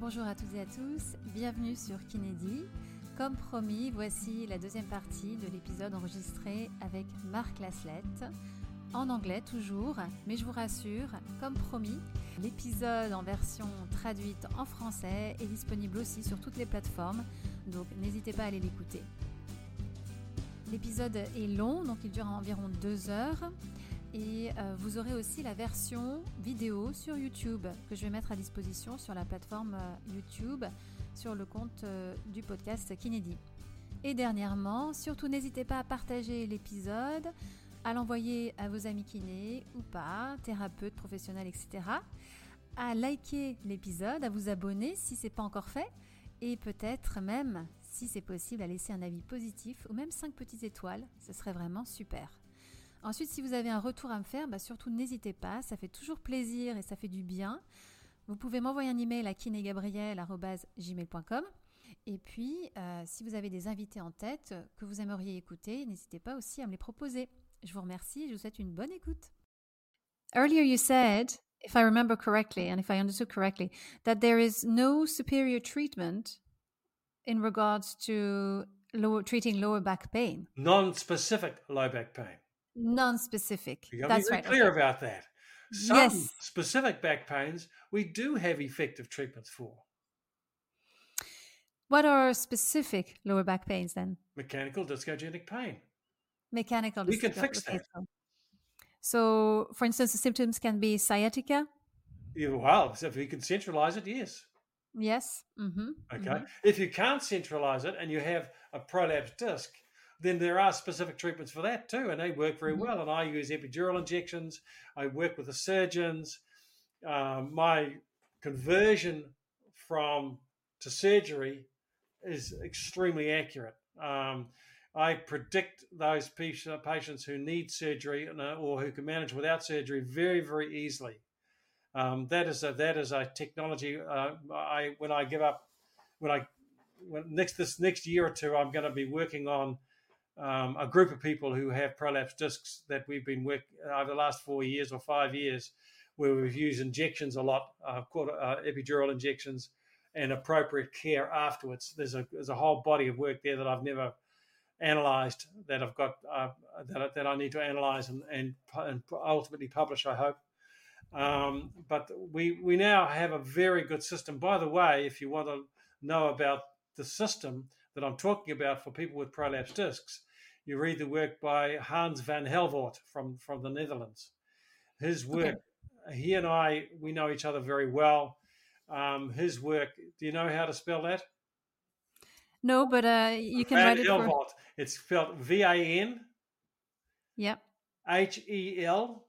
Bonjour à toutes et à tous, bienvenue sur Kinédi. Comme promis, voici la deuxième partie de l'épisode enregistré avec Marc Laslett, en anglais toujours, mais je vous rassure, comme promis, l'épisode en version traduite en français est disponible aussi sur toutes les plateformes, donc n'hésitez pas à aller l'écouter. L'épisode est long, donc il dure environ deux heures. Et euh, vous aurez aussi la version vidéo sur YouTube que je vais mettre à disposition sur la plateforme euh, YouTube sur le compte euh, du podcast Kinédi. Et dernièrement, surtout n'hésitez pas à partager l'épisode, à l'envoyer à vos amis kinés ou pas, thérapeutes, professionnels, etc. À liker l'épisode, à vous abonner si ce n'est pas encore fait et peut-être même, si c'est possible, à laisser un avis positif ou même 5 petites étoiles. Ce serait vraiment super. Ensuite, si vous avez un retour à me faire, bah, surtout n'hésitez pas, ça fait toujours plaisir et ça fait du bien. Vous pouvez m'envoyer un email à kinegabriel.gmail.com. Et puis, euh, si vous avez des invités en tête que vous aimeriez écouter, n'hésitez pas aussi à me les proposer. Je vous remercie et je vous souhaite une bonne écoute. Earlier you said, if I remember correctly and if I understood correctly, that there is no superior treatment in regards to lower, treating lower back pain. Non-specific low back pain. Non-specific. You That's right. clear okay. about that. Some Yes. specific back pains we do have effective treatments for. What are specific lower back pains then? Mechanical discogenic pain. Mechanical. We can fix that. So, for instance, the symptoms can be sciatica. Yeah, well, so if we can centralize it, yes. Yes. Mm-hmm. Okay. If you can't centralize it and you have a prolapse disc, then there are specific treatments for that too, and they work very Mhm. well. And I use epidural injections. I work with the surgeons. Um, my conversion from to surgery is extremely accurate. Um, I predict those patients who need surgery uh, or who can manage without surgery very, very easily. Um, that is a that is a technology. Uh, I when I give up when I when next this next year or two, I'm going to be working on um, a group of people who have prolapse discs that we've been working over the last four years or five years, where we've used injections a lot, uh, uh, epidural injections, and appropriate care afterwards. There's a there's a whole body of work there that I've never analysed that I've got uh, that, that I need to analyse and, and and ultimately publish. I hope. Um, but we we now have a very good system. By the way, if you want to know about the system that I'm talking about for people with prolapse discs, you read the work by Hans van Helvoirt from from the Netherlands. His work, he and I, we know each other very well. Um, his work. Do you know how to spell that? No, but uh, you can Van write it for. Helvoirt. It's spelled V A N Yeah. H E L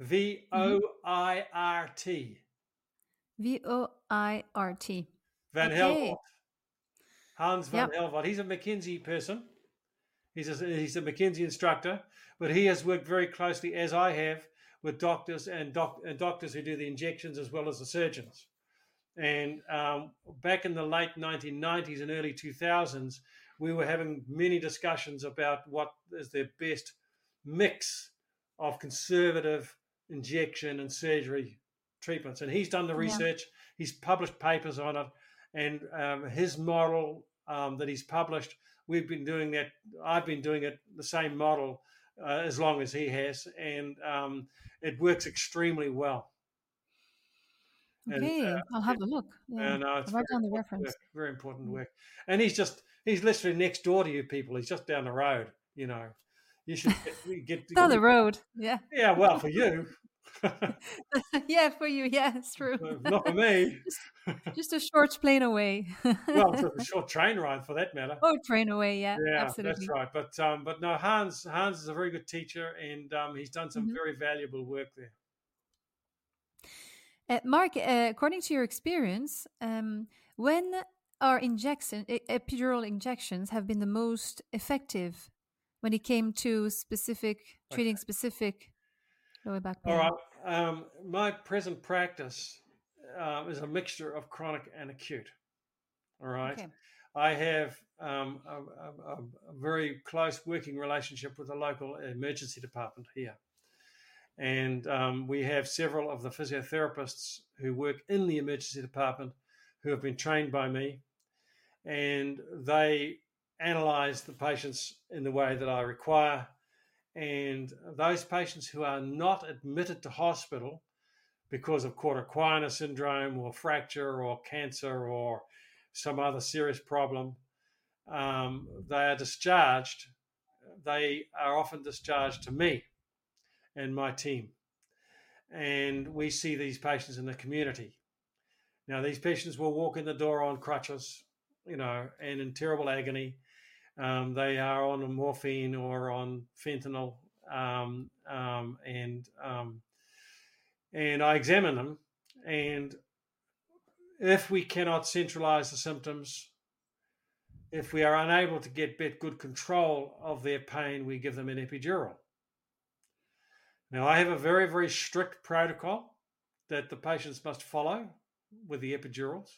V O I R T. V O I R T. Van Okay. Helvoirt. Hans van Yep. Helvoirt. He's a McKenzie person. He's a, he's a McKenzie instructor, but he has worked very closely, as I have, with doctors and, doc, and doctors who do the injections as well as the surgeons. And um, back in the late 1990s and early 2000s, we were having many discussions about what is the best mix of conservative injection and surgery treatments. And he's done the Yeah. research, he's published papers on it, and um, his model um, that he's published, we've been doing that. I've been doing it the same model uh, as long as he has, and um, it works extremely well. And, Okay, uh, I'll have a look. Yeah. And uh, it's write very down the important reference. work, very important work. And he's just he's literally next door to you people. He's just down the road. You know, you should get, get Down the road. Yeah. Yeah, well, for you, yeah, for you. Yeah, it's true. not for me. Just a short plane away. well, a short train ride for that matter. oh, train away. Yeah, yeah, absolutely. that's right. But um, but no, Hans Hans is a very good teacher, and um, he's done some Mhm. very valuable work there. Uh, Mark, uh, according to your experience, um, when are injection epidural injections have been the most effective when it came to specific treating specific back? All right. Um, my present practice um, is a mixture of chronic and acute. All right. Okay. I have um, a, a, a- a very close working relationship with the local emergency department here. And um, we have several of the physiotherapists who work in the emergency department who have been trained by me, and they analyze the patients in the way that I require. And those patients who are not admitted to hospital because of cauda equina syndrome or fracture or cancer or some other serious problem, um, they are discharged. They are often discharged to me and my team. And we see these patients in the community. Now, these patients will walk in the door on crutches, you know, and in terrible agony. Um, they are on morphine or on fentanyl, um, um, and um, and I examine them. And if we cannot centralize the symptoms, if we are unable to get good control of their pain, we give them an epidural. Now, I have a very, very strict protocol that the patients must follow with the epidurals.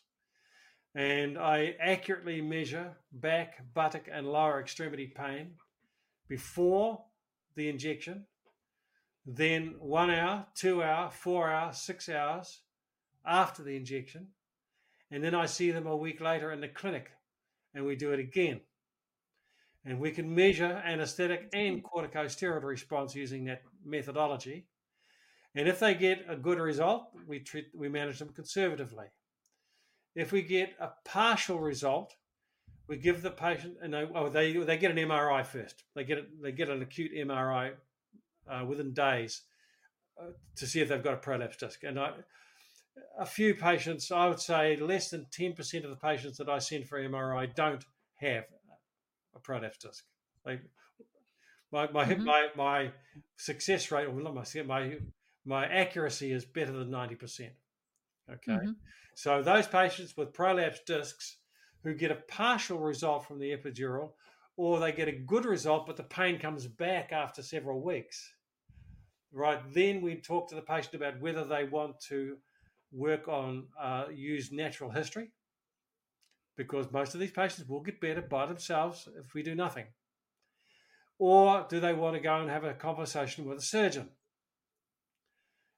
And I accurately measure back, buttock, and lower extremity pain before the injection, then one hour, two hour, four hours, six hours after the injection. And then I see them a week later in the clinic and we do it again. And we can measure anesthetic and corticosteroid response using that methodology. And if they get a good result, we treat we manage them conservatively. If we get a partial result, we give the patient and they, oh, they they get an MRI first. They get it, they get an acute MRI uh, within days uh, to see if they've got a prolapse disc. And I, a few patients, I would say less than ten percent of the patients that I send for MRI don't have a prolapse disc. They, my my, mm-hmm. my my success rate, or not my my my accuracy is better than ninety percent. Okay, mm-hmm. So those patients with prolapsed discs who get a partial result from the epidural, or they get a good result but the pain comes back after several weeks. Right then, we talk to the patient about whether they want to work on uh, use natural history because most of these patients will get better by themselves if we do nothing. Or do they want to go and have a conversation with a surgeon?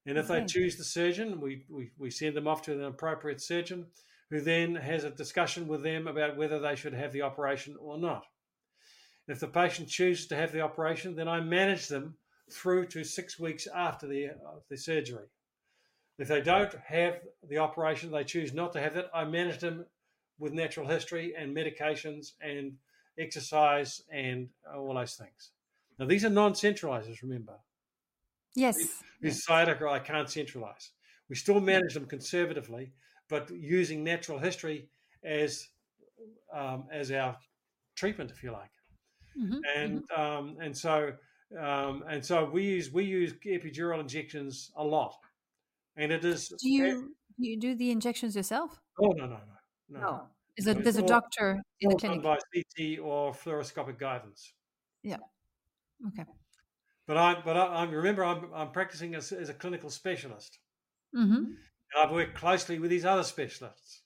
And if okay. they choose the surgeon, we, we, we send them off to an appropriate surgeon who then has a discussion with them about whether they should have the operation or not. If the patient chooses to have the operation, then I manage them through to six weeks after the, uh, the surgery. If they don't have the operation, they choose not to have it, I manage them with natural history and medications and exercise and all those things. Now, these are non centralizers, remember. Yes. These sciatica I can't centralize. We still manage them conservatively, but using natural history as um, as our treatment, if you like. Mm-hmm. And mm-hmm. Um, and so um, and so we use we use epidural injections a lot, and it is. Do you you do the injections yourself? Oh no no no no. no. Is it, there's a doctor in the clinic? by CT or fluoroscopic guidance. Yeah. Okay. But I, but I, I remember I'm, I'm practicing as, as a clinical specialist. Mm-hmm. And I've worked closely with these other specialists.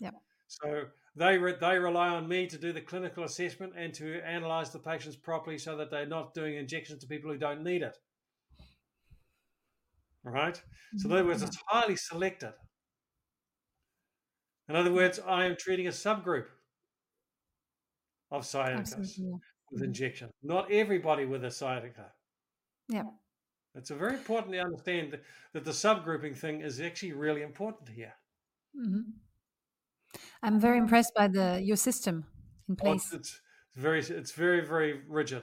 Yeah. So they re, they rely on me to do the clinical assessment and to analyze the patients properly, so that they're not doing injections to people who don't need it. All right. So in other words, it's highly selected. In other words, I am treating a subgroup of sciatica with mm-hmm. injection, not everybody with a sciatica. Yeah. It's very important to understand that, that the subgrouping thing is actually really important here. Mm-hmm. I'm very impressed by the your system in oh, place. Oh, it's, very, it's very, very rigid.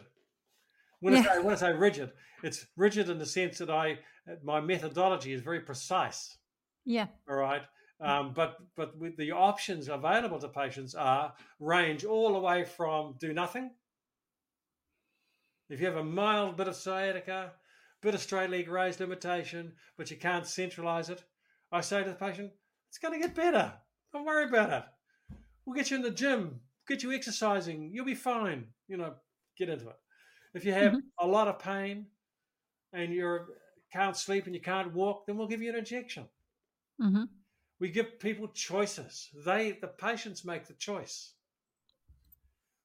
When, yeah. I say, when I say rigid, it's rigid in the sense that I my methodology is very precise. Yeah. All right. Um, but but the options available to patients are range all the way from do nothing. If you have a mild bit of sciatica, bit of straight leg raise limitation, but you can't centralize it, I say to the patient, it's going to get better. Don't worry about it. We'll get you in the gym, get you exercising. You'll be fine. You know, get into it. If you have mm-hmm. a lot of pain and you can't sleep and you can't walk, then we'll give you an injection. Mm-hmm. We give people choices. They, the patients, make the choice.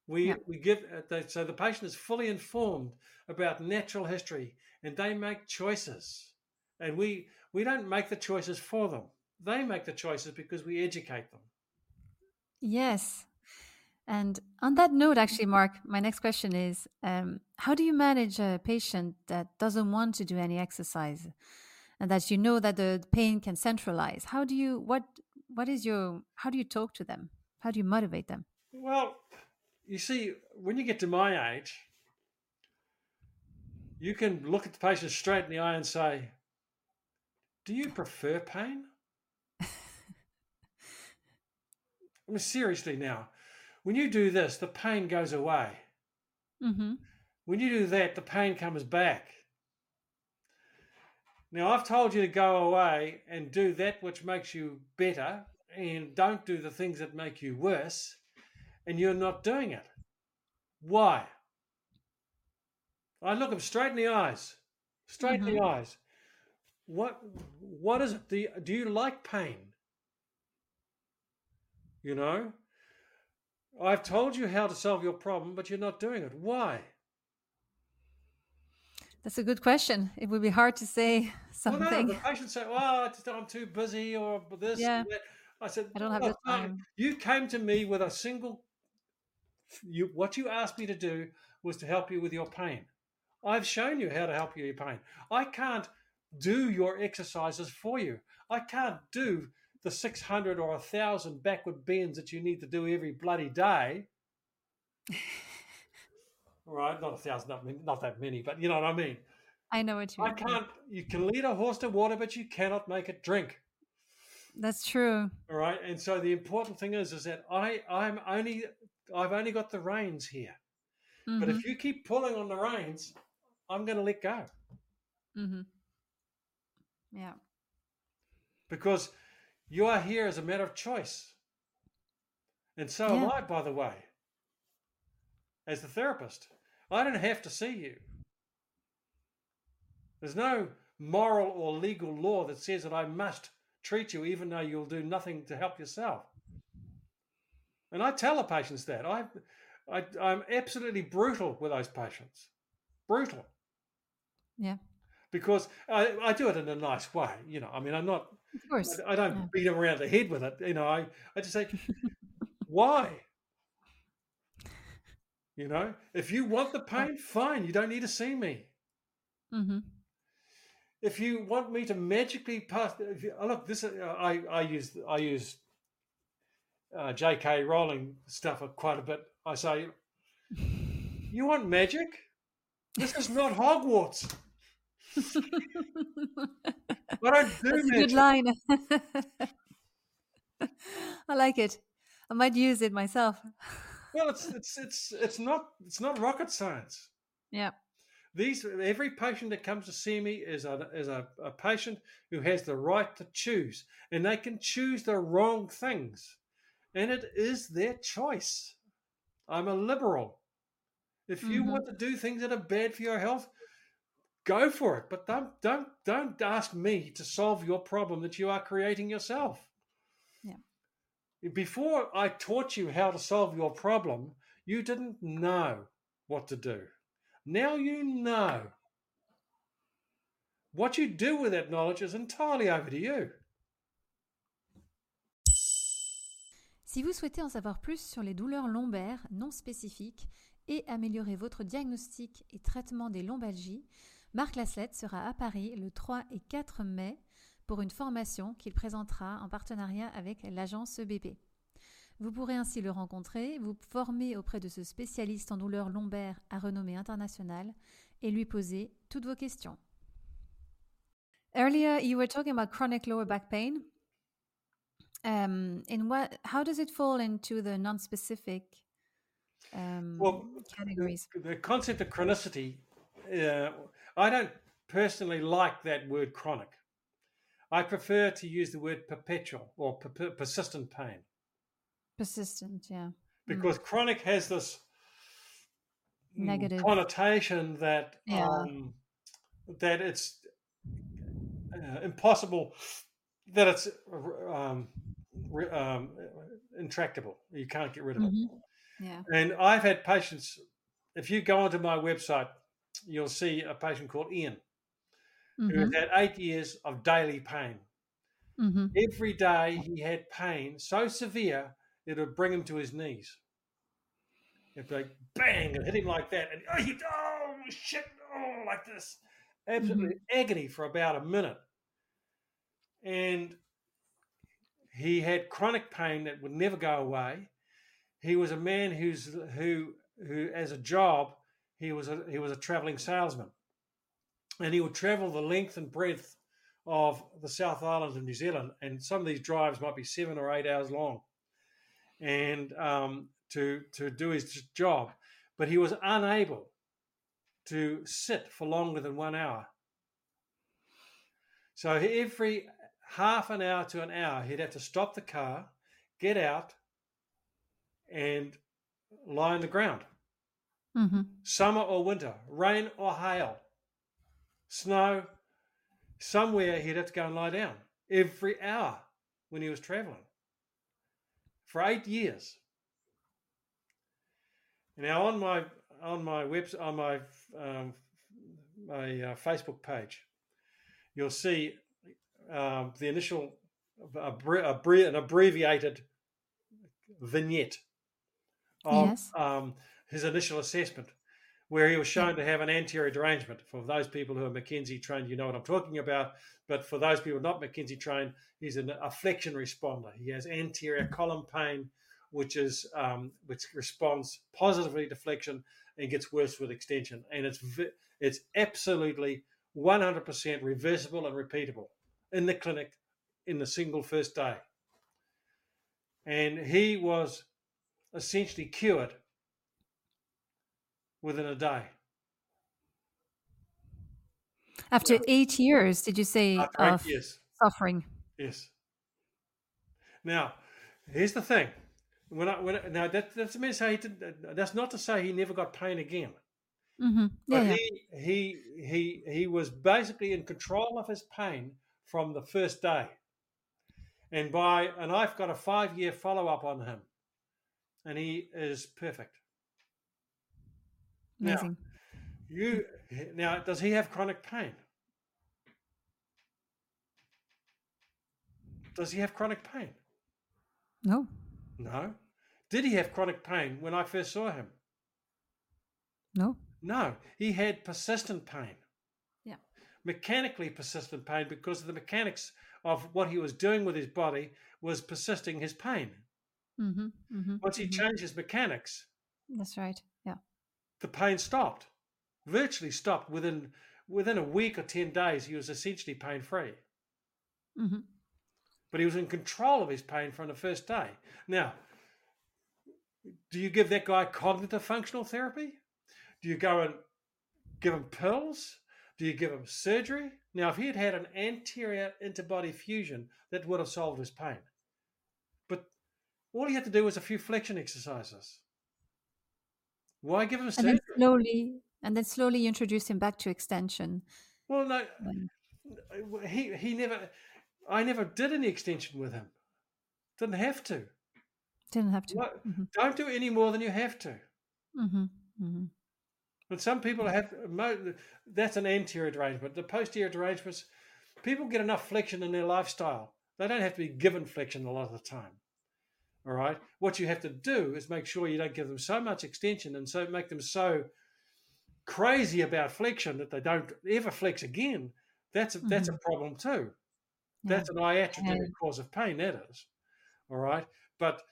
We Yeah. we give uh, they, so the patient is fully informed about natural history, and they make choices, and we we don't make the choices for them. They make the choices because we educate them. Yes. And on that note, actually, Mark, my next question is um, how do you manage a patient that doesn't want to do any exercise and that you know that the pain can centralize? How do you, what, what is your, how do you talk to them? How do you motivate them? Well, you see, when you get to my age, you can look at the patient straight in the eye and say, Do you prefer pain? I mean, seriously now, when you do this, the pain goes away. Mm-hmm. When you do that, the pain comes back. Now, I've told you to go away and do that which makes you better and don't do the things that make you worse, and you're not doing it. Why? I look them straight in the eyes, straight in the mm-hmm. eyes. What, what is it? Do you, do you like pain? You know, I've told you how to solve your problem, but you're not doing it. Why? That's a good question. It would be hard to say something. Well, no, the patient said, "Well, I just, I'm too busy," or this. Yeah. I said, I don't have "Oh, the time." You came to me with a single. You what you asked me to do was to help you with your pain. I've shown you how to help you with your pain. I can't do your exercises for you. I can't do the 600 or 1,000 backward bends that you need to do every bloody day. All right, not a thousand, not, not that many, but you know what I mean. I know what you mean. I can't. You can lead a horse to water, but you cannot make it drink. That's true. All right, and so the important thing is, is that I, I'm only, I've only got the reins here. But Mhm, if you keep pulling on the reins, I'm going to let go Mm-hmm. Yeah. because you are here as a matter of choice, and so am I. By the way, as the therapist, I don't have to see you. There's no moral or legal law that says that I must treat you, even though you'll do nothing to help yourself. And I tell the patients that I, I I'm absolutely brutal with those patients, brutal. Yeah. because I, I do it in a nice way. You know, I mean, I'm not, Of course. I, I don't Yeah. beat them around the head with it. You know, I, I just say, why? You know, if you want the pain, fine. You don't need to see me. Mm-hmm. If you want me to magically pass, if you, oh, look, this I I use I use uh, J.K. Rowling stuff quite a bit. I say, you want magic? This is not Hogwarts. I don't do That's a good line. I like it. I might use it myself. Well, it's it's it's it's not it's not rocket science. Yeah. These every patient that comes to see me is a is a, a patient who has the right to choose, and they can choose the wrong things, and it is their choice. I'm a liberal. If you Mhm. want to do things that are bad for your health, go for it. But don't don't don't ask me to solve your problem that you are creating yourself. Yeah. Before I taught you how to solve your problem, you didn't know what to do. Now you know. What you do with that knowledge is entirely over to you. Si vous souhaitez en savoir plus sur les douleurs lombaires non spécifiques et améliorer votre diagnostic et traitement des lombalgies, Marc Laslett sera à Paris le 3 et 4 mai pour une formation qu'il présentera en partenariat avec l'agence EBP. Vous pourrez ainsi le rencontrer, vous former auprès de ce spécialiste en douleurs lombaires à renommée internationale et lui poser toutes vos questions. Earlier. Um, in what? How does it fall into the non-specific um, Well, categories? The concept of chronicity, uh, I don't personally like that word chronic. I prefer to use the word perpetual or per- persistent pain Persistent, yeah. because chronic has this mm, Negative. connotation that Yeah. um, that it's uh, impossible, that it's um, um, intractable. You can't get rid of it. Mhm. Yeah. And I've had patients, if you go onto my website, you'll see a patient called Ian who Mm-hmm. has had eight years of daily pain. Mm-hmm. Every day he had pain so severe it would bring him to his knees. It'd be like bang and hit him like that, and oh, he'd, oh shit, oh like this, absolutely agony for about a minute. And he had chronic pain that would never go away. He was a man who's who who as a job he was a he was a traveling salesman, and he would travel the length and breadth of the South Island of New Zealand, and some of these drives might be seven or eight hours long, and um, to to do his job, but he was unable to sit for longer than one hour. So every half an hour to an hour, he'd have to stop the car, get out, and lie on the ground. Mm-hmm. Summer or winter, rain or hail, snow, somewhere he'd have to go and lie down every hour when he was traveling for eight years. Now on my on my website on my um, my uh, Facebook page, you'll see um, the initial abbre- an abbreviated vignette of Yes. um, his initial assessment, where he was shown to have an anterior derangement. For those people who are McKenzie trained, you know what I'm talking about. But for those people not McKenzie trained, he's an, a flexion responder. He has anterior column pain, which is um, which responds positively to flexion and gets worse with extension. And it's vi- it's absolutely 100% reversible and repeatable in the clinic in the single first day. And he was essentially cured within a day. After eight years, did you say After of years. suffering? Yes. Now, here's the thing. When I, when I, now that that's say he did, that's not to say he never got pain again. Mm-hmm. Yeah, But yeah. he he he he was basically in control of his pain from the first day. And by and I've got a five year follow up on him. And he is perfect. now- You now does he have chronic pain? Does he have chronic pain? No. No. Did he have chronic pain when I first saw him? No. No. He had persistent pain. Mechanically persistent pain because of the mechanics of what he was doing with his body was persisting his pain. Mm-hmm. Mm-hmm. Once he changed his mechanics, That's right. Yeah. the pain stopped. Virtually stopped within within a week or 10 days he was essentially pain free. Mm-hmm. but he was in control of his pain from the first day. Now, do you give that guy cognitive functional therapy? Do you go and give him pills? Do you give him surgery? Now, if he had had an anterior interbody fusion, that would have solved his pain. But all he had to do was a few flexion exercises. Why give him And then slowly, and then slowly you introduce him back to extension. Well, no, he he never. I never did any extension with him. Didn't have to. Didn't have to. Mhm. Don't do any more than you have to. Mm-hmm. Mm-hmm. But some people have mo- that's an anterior derangement. The posterior derangements, people get enough flexion in their lifestyle. They don't have to be given flexion a lot of the time. All right. What you have to do is make sure you don't give them so much extension and so make them so crazy about flexion that they don't ever flex again. That's a, that's a mm-hmm. problem too. Yeah. That's an iatrogenic Yeah. cause of pain. That is, all right. But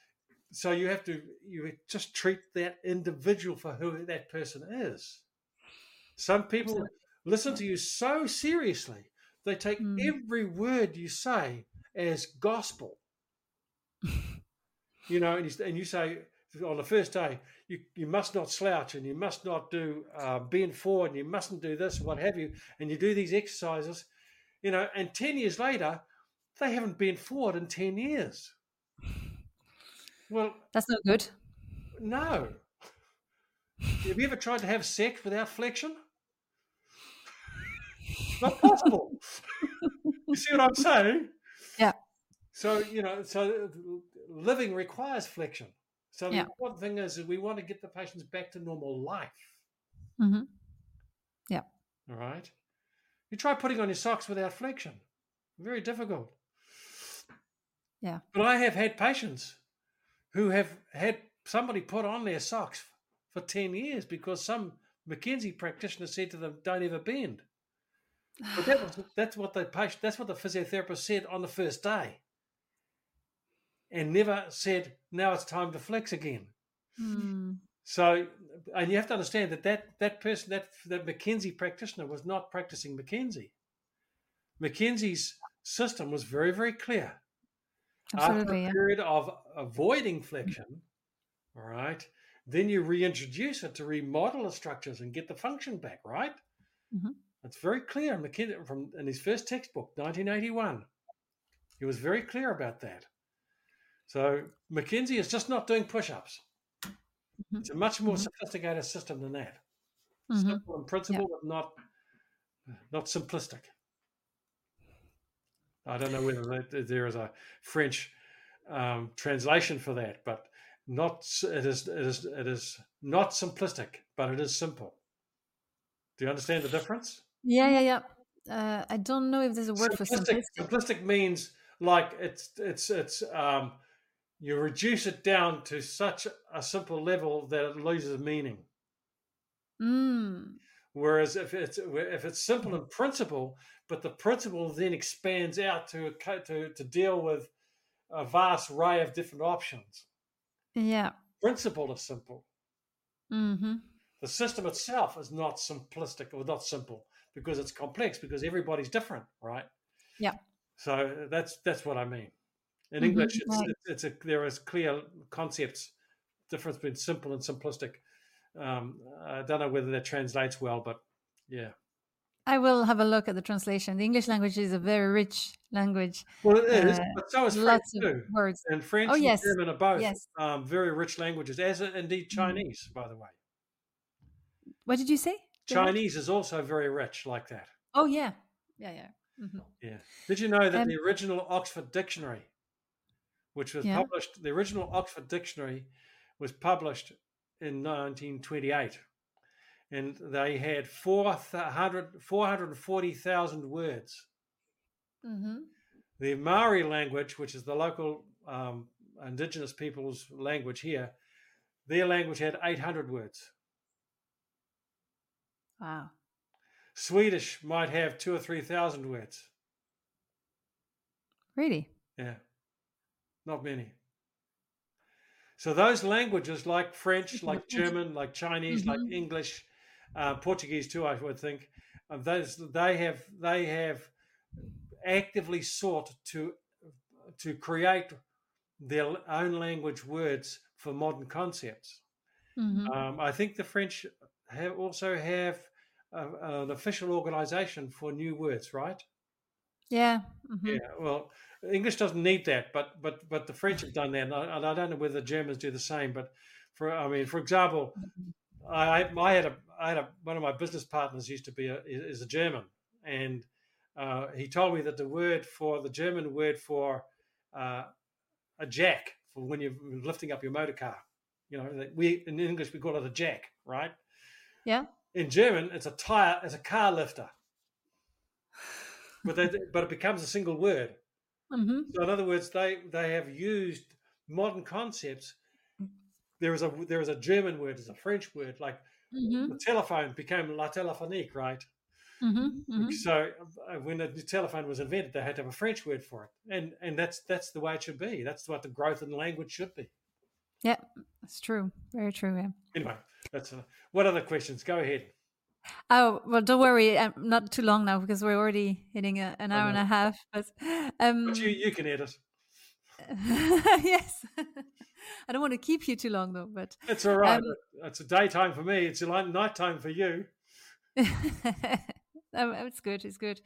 so you have to you just treat that individual for who that person is. Some people listen to you so seriously they take Mm. every word you say as gospel. you know, and you, and you say on the first day you, you must not slouch and you must not do uh, bend forward and you mustn't do this and what have you, and you do these exercises, you know, and ten years later they haven't bent forward in ten years. Well, That's not good. no. Have you ever tried to have sex without flexion? Not possible. you see what I'm saying? Yeah. So you know, so living requires flexion. So the important thing is that we want to get the patients back to normal life. Mm-hmm. Yeah. All right. You try putting on your socks without flexion. Very difficult. Yeah. But I have had patients who have had somebody put on their socks for 10 years because some McKenzie practitioner said to them, don't ever bend. But that was, that's what the patient, that's what the physiotherapist said on the first day. And never said, now it's time to flex again. Mm. So, and you have to understand that that, that person, that, that McKenzie practitioner was not practicing McKenzie. McKenzie's system was very, very clear. After Absolutely. a Yeah. period of avoiding flexion, all right, then you reintroduce it to remodel the structures and get the function back, right? Mhm. It's very clear in McKenzie from in his first textbook, 1981. He was very clear about that. So McKenzie is just not doing push-ups. Mhm. It's a much more Mhm. sophisticated system than that. Mhm. Simple in principle, but not not simplistic. I don't know whether there is a French um, translation for that, but not it is it is it is not simplistic, but it is simple. Do you understand the difference? Yeah, yeah, yeah. Uh, I don't know if there's a word for simplistic, simplistic. simplistic means like it's it's it's um, you reduce it down to such a simple level that it loses meaning. Mm. Whereas if it's if it's simple in principle, but the principle then expands out to to to deal with a vast array of different options. Yeah. Principle is simple. Mm-hmm. The system itself is not simplistic or not simple because it's complex because everybody's different, right? Yeah. So that's that's what I mean. In Mhm, English, it's, right. it's, it's a there is clear concepts difference between simple and simplistic. Um, I don't know whether that translates well, but yeah. I will have a look at the translation. The English language is a very rich language. Well, it is, Uh, but so is French Lots of too. words. And French Oh, and yes. German are both Yes. um, very rich languages, as indeed Mhm. Chinese, by the way. What did you say? Chinese is also very rich like that. Oh yeah, yeah, yeah. hmm Yeah. Did you know that Um, the original Oxford Dictionary, which was Yeah. published, the original Oxford Dictionary was published in 1928, and they had 400 440,000 words. hmm The Maori language, which is the local um, indigenous people's language here, their language had 800 words. Wow. Swedish might have two or 3,000 words. Really? Yeah, not many. So those languages, like French, like German, like Chinese, like Mhm. English, uh, Portuguese too, I would think, uh, those they have they have actively sought to to create their own language words for modern concepts. hmm Um, I think the French have also have uh, an official organization for new words, right? Yeah. hmm Yeah, well, English doesn't need that, but but but the French have done that, and I, and I don't know whether the Germans do the same. But for I mean, for example, I I had a I had a one of my business partners used to be a is a German, and uh, he told me that the word for the German word for uh, a jack for when you're lifting up your motor car, you know, that we in English we call it a jack, right? Yeah. In German, it's a tire, it's a car lifter, but they, but it becomes a single word. hmm So in other words, they they have used modern concepts. There is a there is a German word, there's a French word, like hmm the telephone became la téléphonique, right? hmm hmm So uh, when the telephone was invented, they had to have a French word for it, and and that's that's the way it should be. That's what the growth in language should be. Yeah, it's true. Very true. Yeah. Anyway, that's uh, what other questions? Go ahead. Oh well, don't worry. I'm not too long now because we're already hitting a, an hour and a half. But um, But you you can edit. yes, I don't want to keep you too long though. But It's all right. Um, it's a daytime for me. It's a light nighttime for you. Um, it's good. It's good.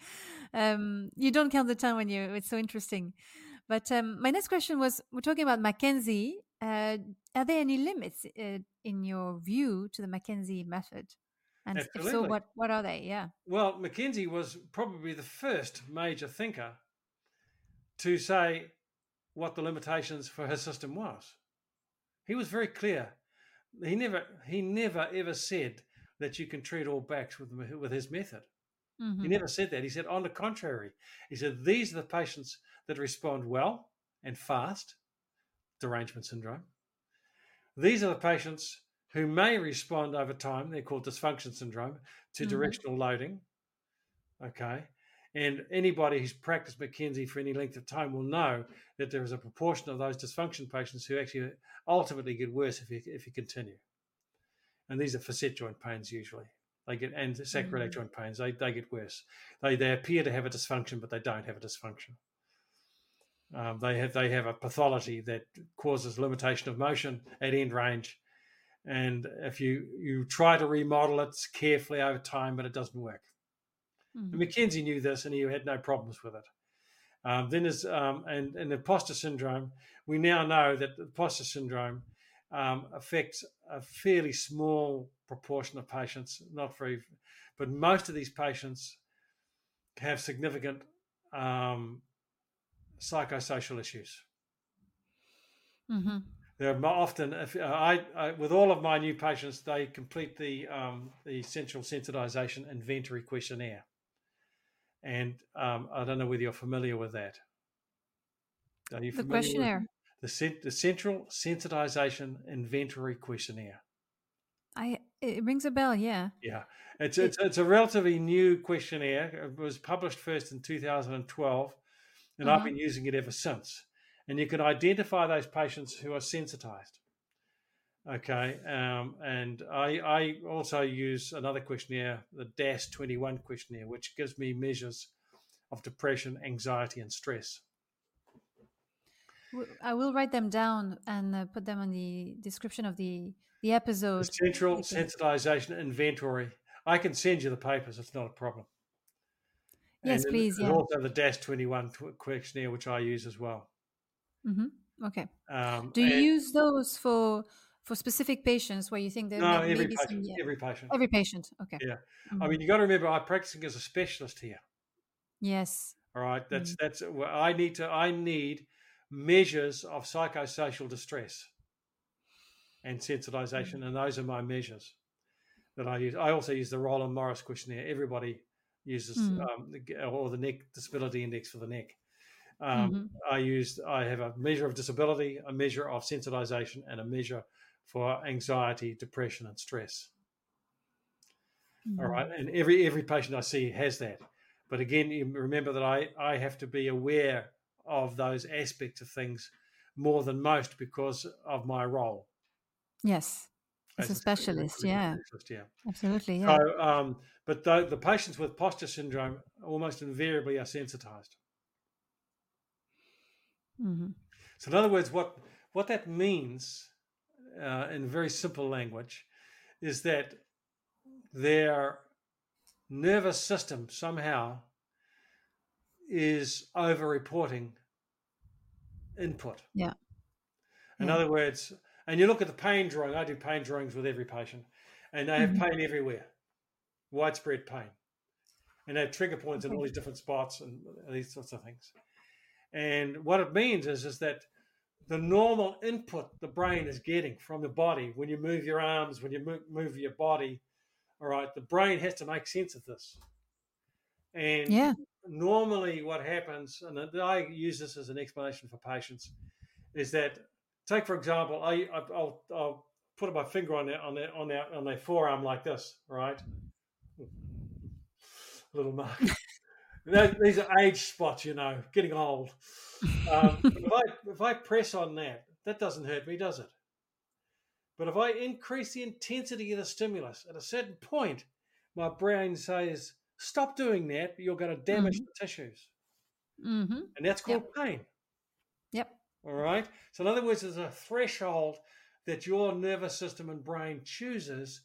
Um, you don't count the time when you. It's so interesting. But um, my next question was: We're talking about McKenzie. Uh, are there any limits uh, in your view to the McKenzie method? And if so, Absolutely. what what are they? Yeah. Well, McKenzie was probably the first major thinker to say what the limitations for his system was. He was very clear. He never he never ever said that you can treat all backs with with his method. Mhm. He never said that. He said, on the contrary, he said these are the patients that respond well and fast, derangement syndrome. These are the patients who may respond over time. They're called dysfunction syndrome to Mhm. directional loading. Okay. And anybody who's practiced McKenzie for any length of time will know that there is a proportion of those dysfunction patients who actually ultimately get worse if you, if you continue. And these are facet joint pains usually. They get and sacroiliac Mm. joint pains. They, they get worse. They they appear to have a dysfunction, but they don't have a dysfunction. Um, they have they have a pathology that causes limitation of motion at end range, and if you you try to remodel it carefully over time, but it doesn't work. Mhm. And McKenzie knew this, and he had no problems with it. Um, then is um, and and imposter syndrome. We now know that imposter syndrome um, affects a fairly small proportion of patients, not very, but most of these patients have significant um, psychosocial issues. Mhm. They're often, if, uh, I, I, with all of my new patients, they complete the um, the central sensitization inventory questionnaire, and um, I don't know whether you're familiar with that. Are you The questionnaire. the, the central sensitization inventory questionnaire? I it rings a bell. Yeah. Yeah, it's It- it's it's a relatively new questionnaire. It was published first in 2012, and I've Uh-huh. been using it ever since. And you can identify those patients who are sensitized. Okay, um, and I I also use another questionnaire, the DASS 21 questionnaire, which gives me measures of depression, anxiety, and stress. I will write them down and uh, put them on the description of the the The episode. central Okay. sensitization inventory. I can send you the papers; it's not a problem. Yes, then please, there's yeah. also the DASS 21 tw- questionnaire, which I use as well. Hmm Okay. Um, Do you use those for for specific patients where you think there no may, every maybe some, patient? yeah. Every patient. every patient? Okay. Yeah. I Mhm. mean, you got to remember, I'm practicing as a specialist here. yes. All right, that's Mm. that's well, I need to I need measures of psychosocial distress and sensitization, Mm. and those are my measures that I use. I also use the Roland Morris questionnaire. Everybody uses Mm. um, or the neck disability index for the neck. Um, Mhm. I used I have a measure of disability, a measure of sensitization, and a measure for anxiety, depression, and stress. All Mhm. right, and every every patient I see has that. But again, you remember that I I have to be aware of those aspects of things more than most because of my role Yes. As a specialist, clinical yeah, specialist, yeah. absolutely, yeah. So, um, but the, the patients with posture syndrome almost invariably are sensitized. Hmm So, in other words, what what that means, uh, in very simple language, is that their nervous system somehow is over-reporting input. Yeah. In Yeah. other words, and you look at the pain drawing. I do pain drawings with every patient, and they have Mhm. pain everywhere, widespread pain, and they have trigger points in all these different spots and these sorts of things. And what it means is, is that the normal input the brain is getting from the body when you move your arms, when you move, move your body, all right, the brain has to make sense of this. And Yeah. normally, what happens, and I use this as an explanation for patients, is that take for example, I I'll, I'll put my finger on their on their on their on their forearm like this, right? Little mark. These are age spots, you know, getting old. Um, if I if I press on that, that doesn't hurt me, does it? But if I increase the intensity of the stimulus at a certain point, my brain says, "Stop doing that. You're going to damage the tissues," hmm and that's called pain. Yep. All right. So, in other words, there's a threshold that your nervous system and brain chooses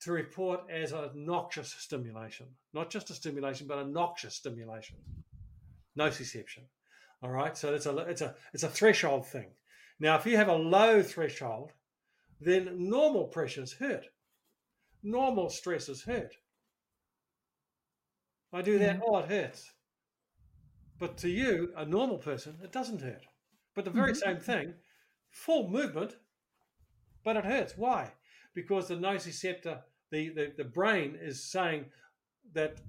to report as a noxious stimulation, not just a stimulation, but a noxious stimulation. Nociception. All right. So it's a it's a it's a threshold thing. Now, if you have a low threshold, then normal pressures hurt. Normal stresses hurt. I do that, oh, it hurts. But to you, a normal person, it doesn't hurt. But the very Mhm. same thing, full movement but it hurts. Why? Because the nociceptor, the, the, the brain is saying that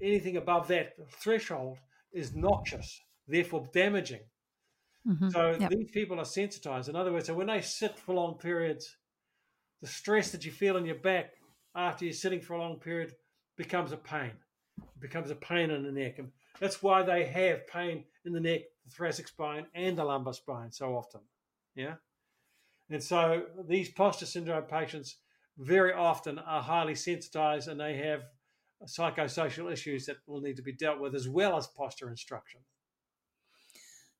anything above that threshold is noxious, therefore damaging. Mhm. So Yep. these people are sensitized. In other words, so when they sit for long periods, the stress that you feel in your back after you're sitting for a long period becomes a pain. It becomes a pain in the neck. And that's why they have pain in the neck, the thoracic spine, and the lumbar spine so often. Yeah. And so these posture syndrome patients very often are highly sensitized and they have psychosocial issues that will need to be dealt with as well as posture instruction.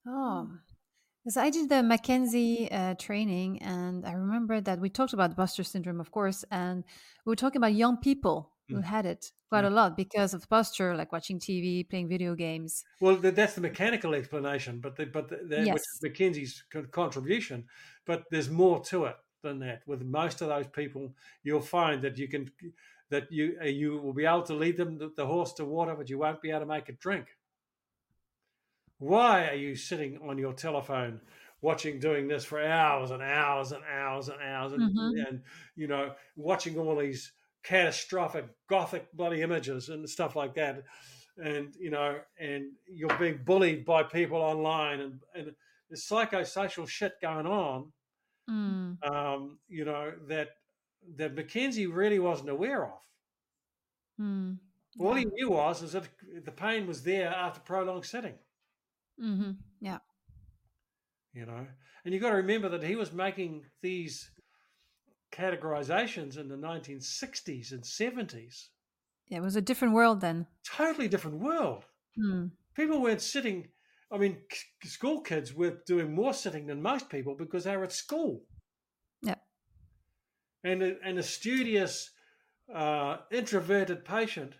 Oh, because I did the McKenzie uh, training, and I remember that we talked about posture syndrome, of course, and we were talking about young people who Mm. had it quite a lot because of posture, like watching TV, playing video games. Well, that's the mechanical explanation, but the, but the, the, which is McKenzie's con- contribution. But there's more to it than that. With most of those people, you'll find that you can that you uh, you will be able to lead them the, the horse to water, but you won't be able to make it drink. Why are you sitting on your telephone watching doing this for hours and hours and hours and hours and, Mhm. and you know watching all these catastrophic gothic bloody images and stuff like that and you know and you're being bullied by people online and, and there's psychosocial shit going on Mm. um, you know that that McKenzie really wasn't aware of Mm. all he knew was is that the pain was there after prolonged sitting hmm Yeah. you know and you've got to remember that he was making these categorizations in the 1960s and 70s Yeah, it was a different world then. totally different world Mm. people weren't sitting i mean school kids were doing more sitting than most people because they were at school Yeah. and a, and a studious uh, introverted patient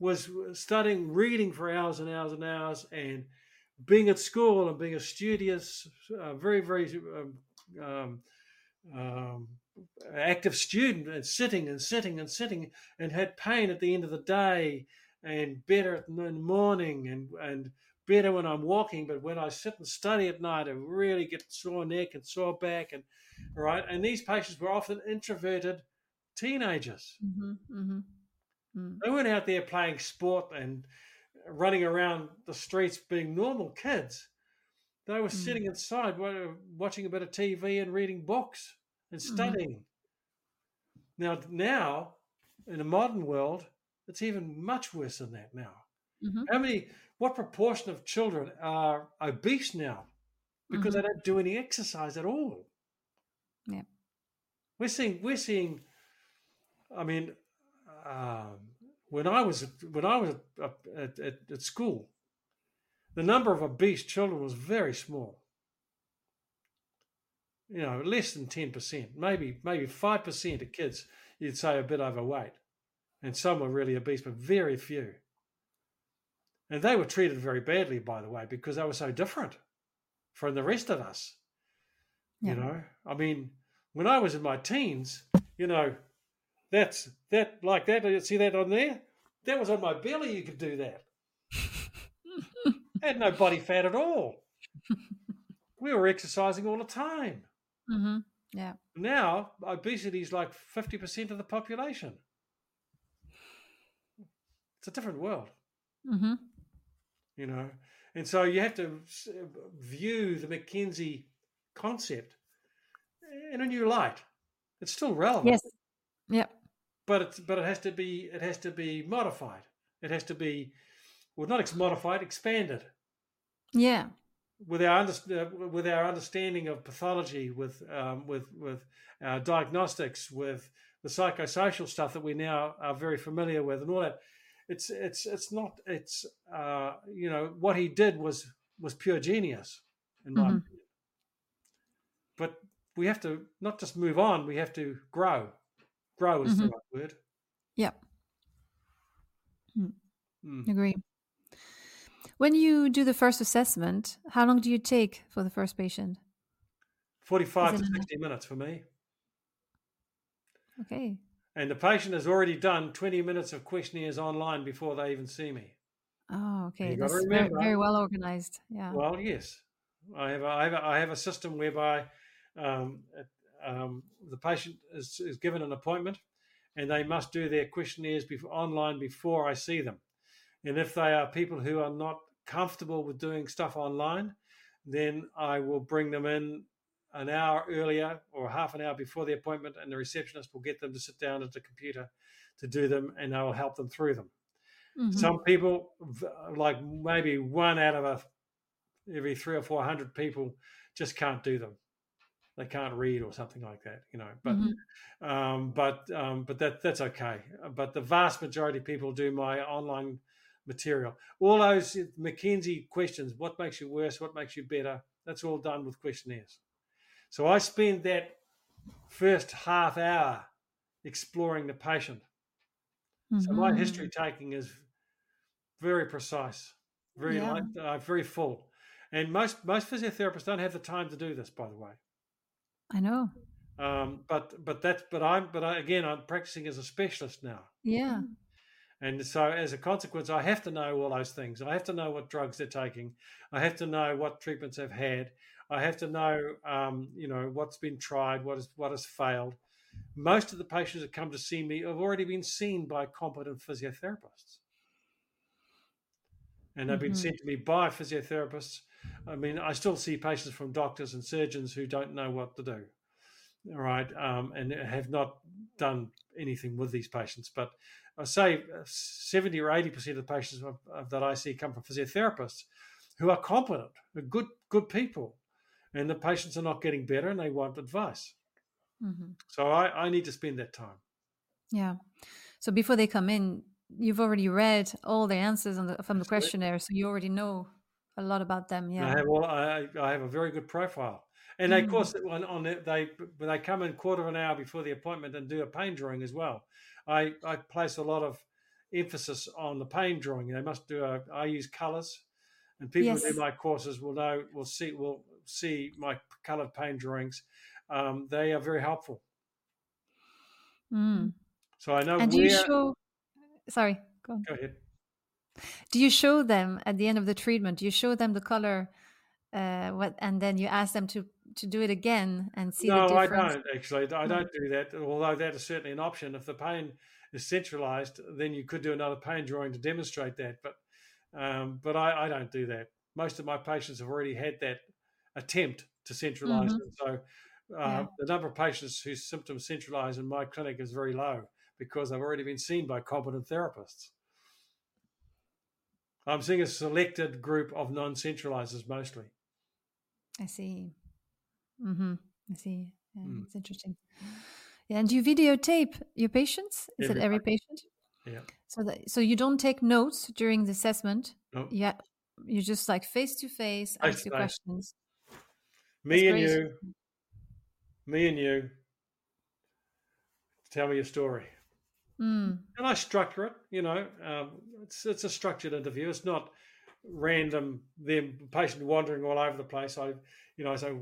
was studying reading for hours and hours and hours and being at school and being a studious uh, very very um, um, um, active student and sitting and sitting and sitting and had pain at the end of the day and better in the morning and and better when I'm walking, but when I sit and study at night, I really get sore neck and sore back, and all right. And these patients were often introverted teenagers. hmm hmm Mm. They weren't out there playing sport and running around the streets being normal kids. They were Mm. sitting inside watching a bit of TV and reading books and Mhm. studying. Now, now in the modern world, it's even much worse than that now. hmm How many, what proportion of children are obese now because they don't do any exercise at all? Yeah. We're seeing, we're seeing, I mean, um, when I was, when I was at, at, at school, the number of obese children was very small. You know, less than 10%, maybe, maybe 5% of kids you'd say a bit overweight. And some were really obese, but very few. And they were treated very badly, by the way, because they were so different from the rest of us. Yeah. You know, I mean, when I was in my teens, you know, that's that like that. You see that on there? That was on my belly. You could do that. I had no body fat at all. We were exercising all the time. Hmm Yeah. Now obesity is like fifty percent of the population. It's a different world. hmm you know and so you have to view the McKenzie concept in a new light it's still relevant Yes. Yeah. but it's but it has to be it has to be modified it has to be well not ex- modified expanded Yeah. With our under, uh, with our understanding of pathology with um, with with our diagnostics with the psychosocial stuff that we now are very familiar with and all that it's it's it's not it's uh, you know what he did was was pure genius in my Mhm. opinion but we have to not just move on we have to grow grow is the Mhm. right word Yep. Mm. Mm. Agree. When you do the first assessment, how long do you take for the first patient? 45 to it a- 60 minutes for me Okay. and the patient has already done 20 minutes of questionnaires online before they even see me Oh, okay. You gotta very, very well organized. Yeah. Well, yes, I have a, I have a, I have a system whereby um, um, the patient is, is given an appointment and they must do their questionnaires before, online before I see them. And if they are people who are not comfortable with doing stuff online, then I will bring them in an hour earlier or half an hour before the appointment, and the receptionist will get them to sit down at the computer to do them, and I will help them through them. Mm-hmm. Some people, like maybe one out of a every three or four hundred people, just can't do them. They can't read or something like that, you know. But mm-hmm. um, but um, but that that's okay. But the vast majority of people do my online material. All those McKenzie questions: what makes you worse? What makes you better? That's all done with questionnaires. So I spend that first half hour exploring the patient. Mm-hmm. So my history taking is very precise, very yeah. light, uh, very full. And most most physiotherapists don't have the time to do this, by the way. I know. Um, but but that's but I'm but I, again I'm practicing as a specialist now. Yeah. And so as a consequence, I have to know all those things. I have to know what drugs they're taking. I have to know what treatments they've had. I have to know, um, you know, what's been tried, what is what has failed. Most of the patients that come to see me have already been seen by competent physiotherapists and they've been mm-hmm. sent to me by physiotherapists. I mean, I still see patients from doctors and surgeons who don't know what to do, all right, um, and have not done anything with these patients. But I say 70 or 80% of the patients of, of, that I see come from physiotherapists who are competent, are good, good people, and the patients are not getting better and they want advice. Mm-hmm. So I, I need to spend that time. Yeah. So before they come in, you've already read all the answers the, from the questionnaire, so you already know a lot about them. Yeah, I have, well, I, I have a very good profile, and mm. of course, on, on it, they they come in quarter of an hour before the appointment and do a pain drawing as well. I I place a lot of emphasis on the pain drawing. They must do a. I use colours, and people yes. who do my courses will know will see will see my coloured pain drawings. Um, they are very helpful. Mm. So I know and where. You show sorry go, on. go ahead do you show them at the end of the treatment do you show them the color uh, what and then you ask them to to do it again and see no i don't actually i don't do that although that is certainly an option if the pain is centralized then you could do another pain drawing to demonstrate that but um, but I, I, don't do that most of my patients have already had that attempt to centralize mm-hmm. so uh, yeah. the number of patients whose symptoms centralize in my clinic is very low because they've already been seen by competent therapists. I'm seeing a selected group of non centralizers mostly. I see. Mm-hmm. I see. Yeah, mm. It's interesting. Yeah, and you videotape your patients? Is every it every patient? Yeah. So that so you don't take notes during the assessment. Nope. Yeah. You just like face to face ask your questions. Me That's and great. you. Me and you. Tell me your story. Mm. And I structure it, you know, um, it's, it's a structured interview. It's not random, the patient wandering all over the place. I, you know, I say,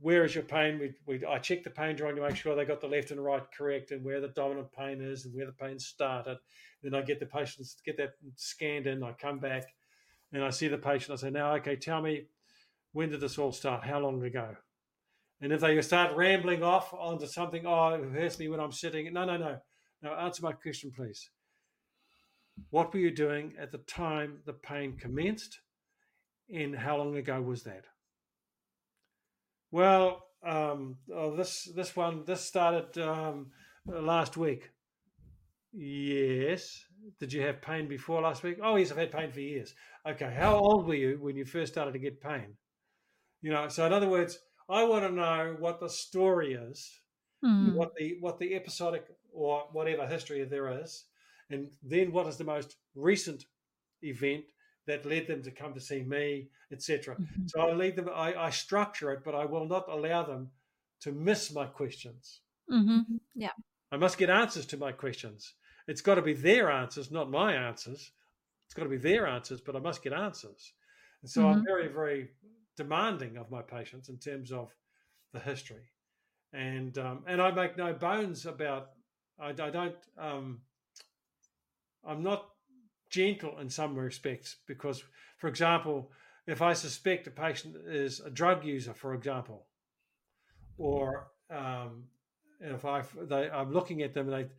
where is your pain? We, we, I check the pain drawing to make sure they got the left and right correct and where the dominant pain is and where the pain started. Then I get the patients, get that scanned in. I come back and I see the patient. I say, now, okay, tell me, when did this all start? How long ago? And if they start rambling off onto something, oh, it hurts me when I'm sitting. No, no, no. Now, answer my question, please. What were you doing at the time the pain commenced, and how long ago was that? Well, um, oh, this this one this started um, last week. Yes. Did you have pain before last week? Oh, yes, I've had pain for years. Okay. How old were you when you first started to get pain? You know, so in other words, I want to know what the story is, mm. what the what the episodic or whatever history there is, and then what is the most recent event that led them to come to see me, etc. Mm-hmm. So I lead them, I, I, structure it, but I will not allow them to miss my questions. Mm-hmm. Yeah, I must get answers to my questions. It's got to be their answers, not my answers. It's got to be their answers, but I must get answers. And so mm-hmm. I'm very, very demanding of my patients in terms of the history, and um, and I make no bones about I, I don't. Um, I'm not gentle in some respects because, for example, if I suspect a patient is a drug user, for example, or um, if I they I'm looking at them and they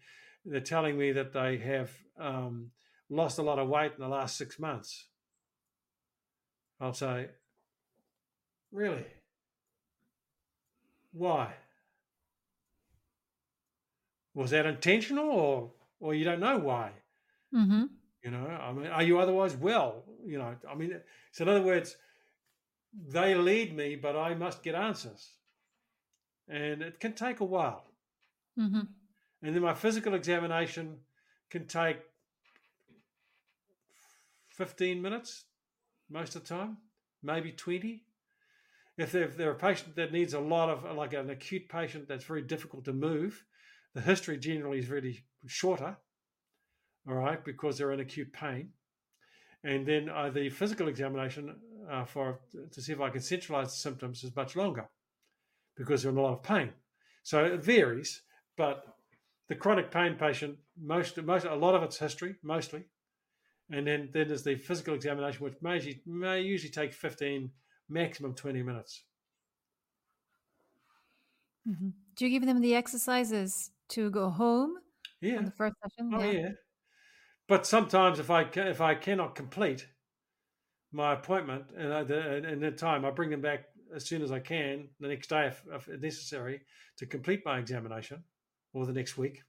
they're telling me that they have um, lost a lot of weight in the last six months, I'll say, really, why? Was that intentional, or or you don't know why? Mm-hmm. You know, I mean, are you otherwise well? You know, I mean, so in other words, they lead me, but I must get answers, and it can take a while. Mm-hmm. And then my physical examination can take 15 minutes most of the time, maybe 20. If they're, if they're a patient that needs a lot of, like an acute patient that's very difficult to move, the history generally is really shorter, all right, because they're in acute pain. And then uh, the physical examination uh, for to see if I can centralize the symptoms is much longer because they're in a lot of pain. So it varies, but the chronic pain patient, most, most a lot of it's history, mostly, and then then there's the physical examination, which may, may usually take 15, maximum 20 minutes. Mm-hmm. Do you give them the exercises to go home? Yeah. the first session. Oh yeah. yeah. But sometimes if I if I cannot complete my appointment and the, and the time, I bring them back as soon as I can the next day if, if necessary to complete my examination or the next week.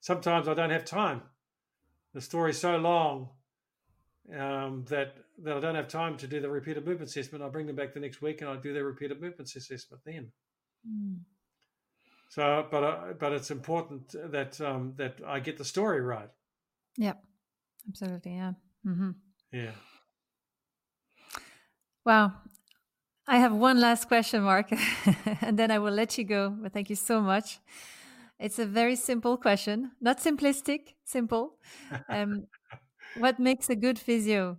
Sometimes I don't have time. The story's so long um, that that I don't have time to do the repeated movement assessment. I bring them back the next week and I do their repeated movement assessment then. Mm. So, but uh, but it's important that um, that I get the story right. Yeah, absolutely. Yeah. Mm-hmm. Yeah. Wow. I have one last question, Mark, and then I will let you go. But thank you so much. It's a very simple question, not simplistic, simple. Um, what makes a good physio?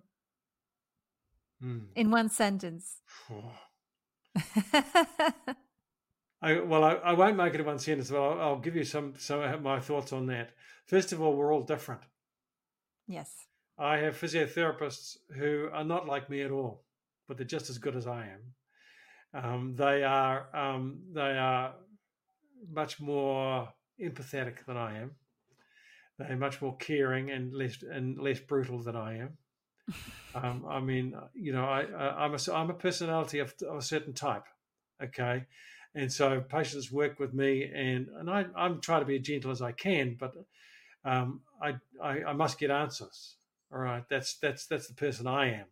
Mm. In one sentence. I, well, I, I, won't make it in one sentence, but I'll, I'll give you some some of my thoughts on that. First of all, we're all different. Yes. I have physiotherapists who are not like me at all, but they're just as good as I am. Um, they are um, they are much more empathetic than I am. They're much more caring and less and less brutal than I am. um, I mean, you know, I, I am a I'm a personality of, of, a certain type, okay, and so patients work with me, and and I I'm trying to be as gentle as I can, but um, I, I I must get answers. All right, that's that's that's the person I am,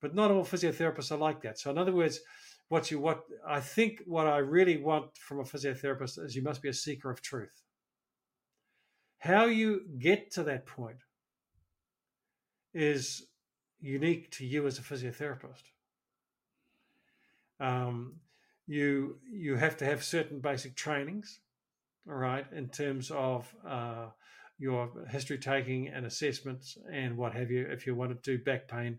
but not all physiotherapists are like that. So in other words, what you what I think what I really want from a physiotherapist is you must be a seeker of truth. How you get to that point is unique to you as a physiotherapist. Um, you you have to have certain basic trainings, all right, in terms of uh, your history taking and assessments and what have you. If you want to do back pain,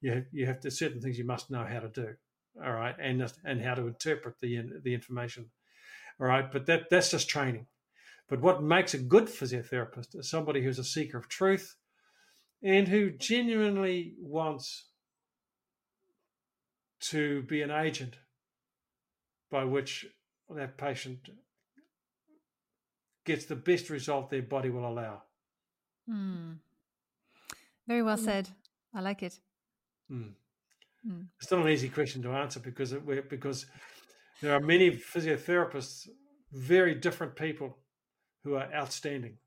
you have, you have to certain things you must know how to do all right, and and how to interpret the the information, all right. But that that's just training. But what makes a good physiotherapist is somebody who's a seeker of truth, and who genuinely wants to be an agent by which that patient gets the best result their body will allow. Hmm. Very well said. I like it. Mm. Mm. It's not an easy question to answer because it, because there are many physiotherapists, very different people who are outstanding,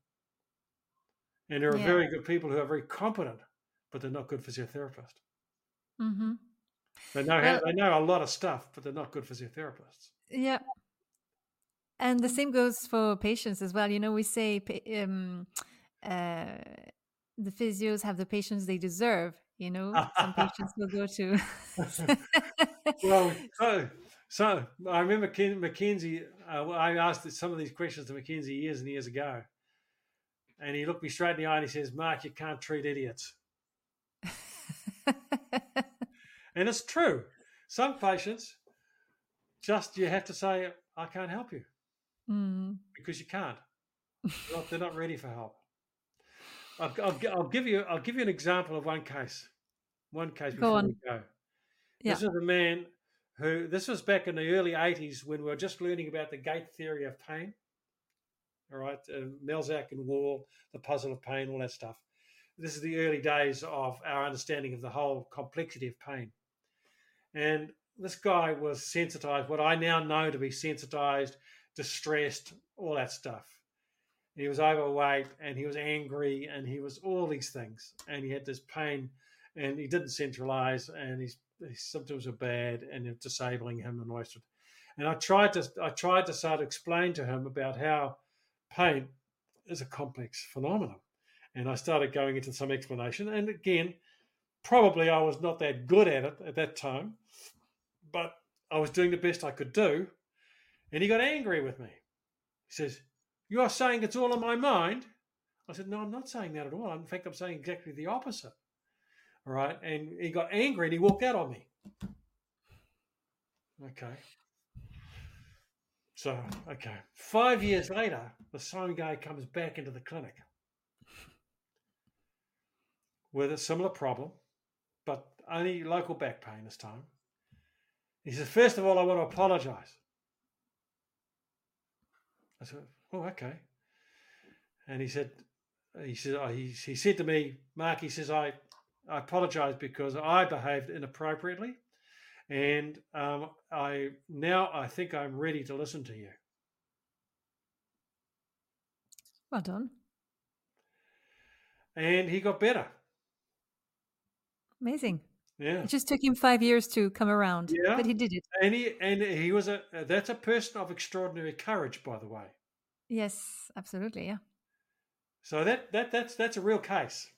and there are yeah. very good people who are very competent, but they're not good physiotherapists. Mm-hmm. They know well, how, they know a lot of stuff, but they're not good physiotherapists. Yeah, and the same goes for patients as well. You know, we say um, uh, the physios have the patients they deserve you know? Some patients will go to well so so i remember Ken, McKenzie uh, i asked some of these questions to McKenzie years and years ago. And he looked me straight in the eye and he says mark you can't treat idiots. And it's true. Some patients just you have to say i can't help you mm. because you can't they're not, they're not ready for help I'll, I'll, I'll, give you I'll give you an example of one case. One case before go we go. Yeah. This is a man who this was back in the early 80s when we were just learning about the gate theory of pain. All right, uh, Melzack and Wall, the puzzle of pain, all that stuff. This is the early days of our understanding of the whole complexity of pain. And this guy was sensitized, what I now know to be sensitized, distressed, all that stuff. He was overweight and he was angry and he was all these things. And he had this pain and he didn't centralize and his, his symptoms were bad and it disabling him and that. And I tried to I tried to start to explain to him about how pain is a complex phenomenon. And I started going into some explanation. And again, probably I was not that good at it at that time, but I was doing the best I could do. And he got angry with me. He says, You are saying it's all in my mind? I said, No, I'm not saying that at all. In fact, I'm saying exactly the opposite. All right. And he got angry and he walked out on me. Okay. So, okay. Five years later, the same guy comes back into the clinic with a similar problem, but only local back pain this time. He says, First of all, I want to apologize. I said, Oh, okay. And he said, he said, oh, he, he said to me, Mark, he says, I, I apologize because I behaved inappropriately. And um, I now I think I'm ready to listen to you. Well done. And he got better. Amazing. Yeah. It just took him five years to come around. Yeah. But he did it. And he and he was a that's a person of extraordinary courage, by the way. Yes, absolutely. Yeah. So that that that's that's a real case.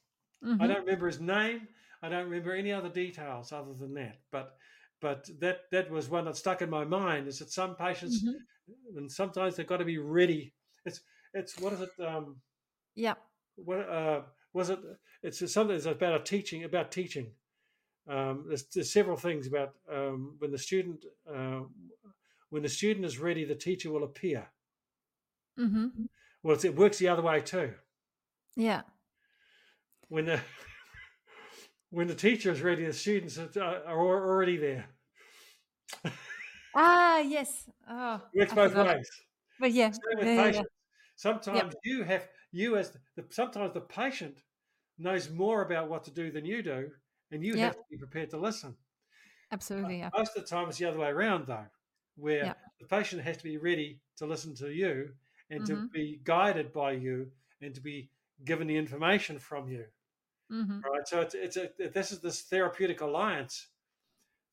Mhm. I don't remember his name. I don't remember any other details other than that. But but that that was one that stuck in my mind. Is that some patients Mhm. and sometimes they've got to be ready. It's it's what is it? Um, Yeah. what uh, was it? It's something that's about a teaching about teaching. Um, there's, there's several things about um, when the student uh, when the student is ready, the teacher will appear. hmm Well, it works the other way too. Yeah. When the when the teacher is ready, the students are, are already there. Ah, yes. Oh, It works I both forgot. ways. But yeah. Yeah, yeah. Sometimes you have you as the sometimes the patient knows more about what to do than you do, and you Yeah. have to be prepared to listen. Absolutely. Yeah. Most of the time, it's the other way around, though, where Yeah. the patient has to be ready to listen to you and to Mhm. be guided by you and to be given the information from you. hmm Right. So it's it's a this is this therapeutic alliance,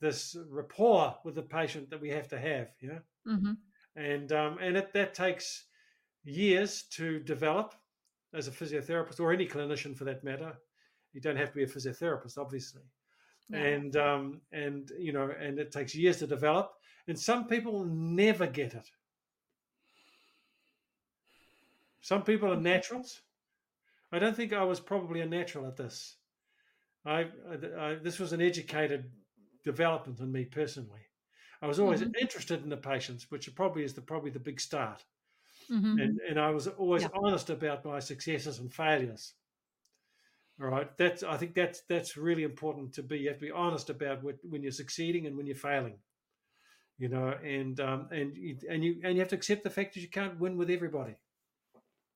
this rapport with the patient that we have to have. You know, hmm and um, and it, that takes years to develop as a physiotherapist or any clinician for that matter. You don't have to be a physiotherapist, obviously Yeah. and um, and you know, and it takes years to develop. And some people never get it. Some people are naturals. I don't think I was probably a natural at this. I, I, I this was an educated development in me personally. I was always Mhm. interested in the patients, which probably is the probably the big start hmm and, and I was always Yeah. honest about my successes and failures. All right, that's I think that's that's really important to be. You have to be honest about what, when you're succeeding and when you're failing. You know, and um, and you, and you and you have to accept the fact that you can't win with everybody.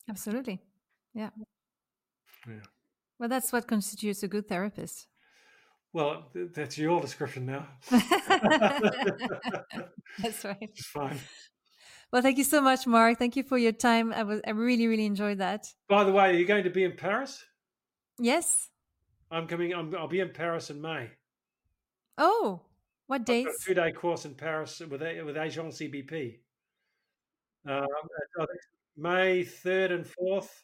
Absolutely. Yeah. Yeah. Well, that's what constitutes a good therapist. Well, th- that's your description now. that's right. It's fine. Well, thank you so much, Mark. Thank you for your time. I was I really really enjoyed that. By the way, are you going to be in Paris? Yes. I'm coming. I'm, I'll be in Paris in May. Oh, what I've got a dates? two day course in Paris with with Agence EBP. Um, May third and fourth.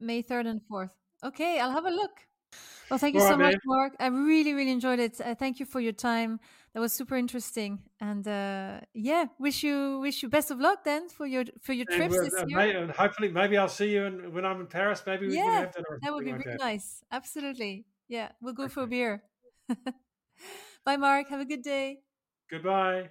May third and fourth. Okay, I'll have a look. Well, thank you All so right, much, man. Mark. I really really enjoyed it. Uh, thank you for your time. That was super interesting. And uh, yeah, wish you wish you best of luck then for your for your And, trips this uh, year. may- and hopefully, maybe I'll see you in, when I'm in Paris. Maybe we Yeah, can have dinner. That would be something really that. nice. Absolutely. Yeah, we'll go for a beer. Bye, Mark. Have a good day. Goodbye.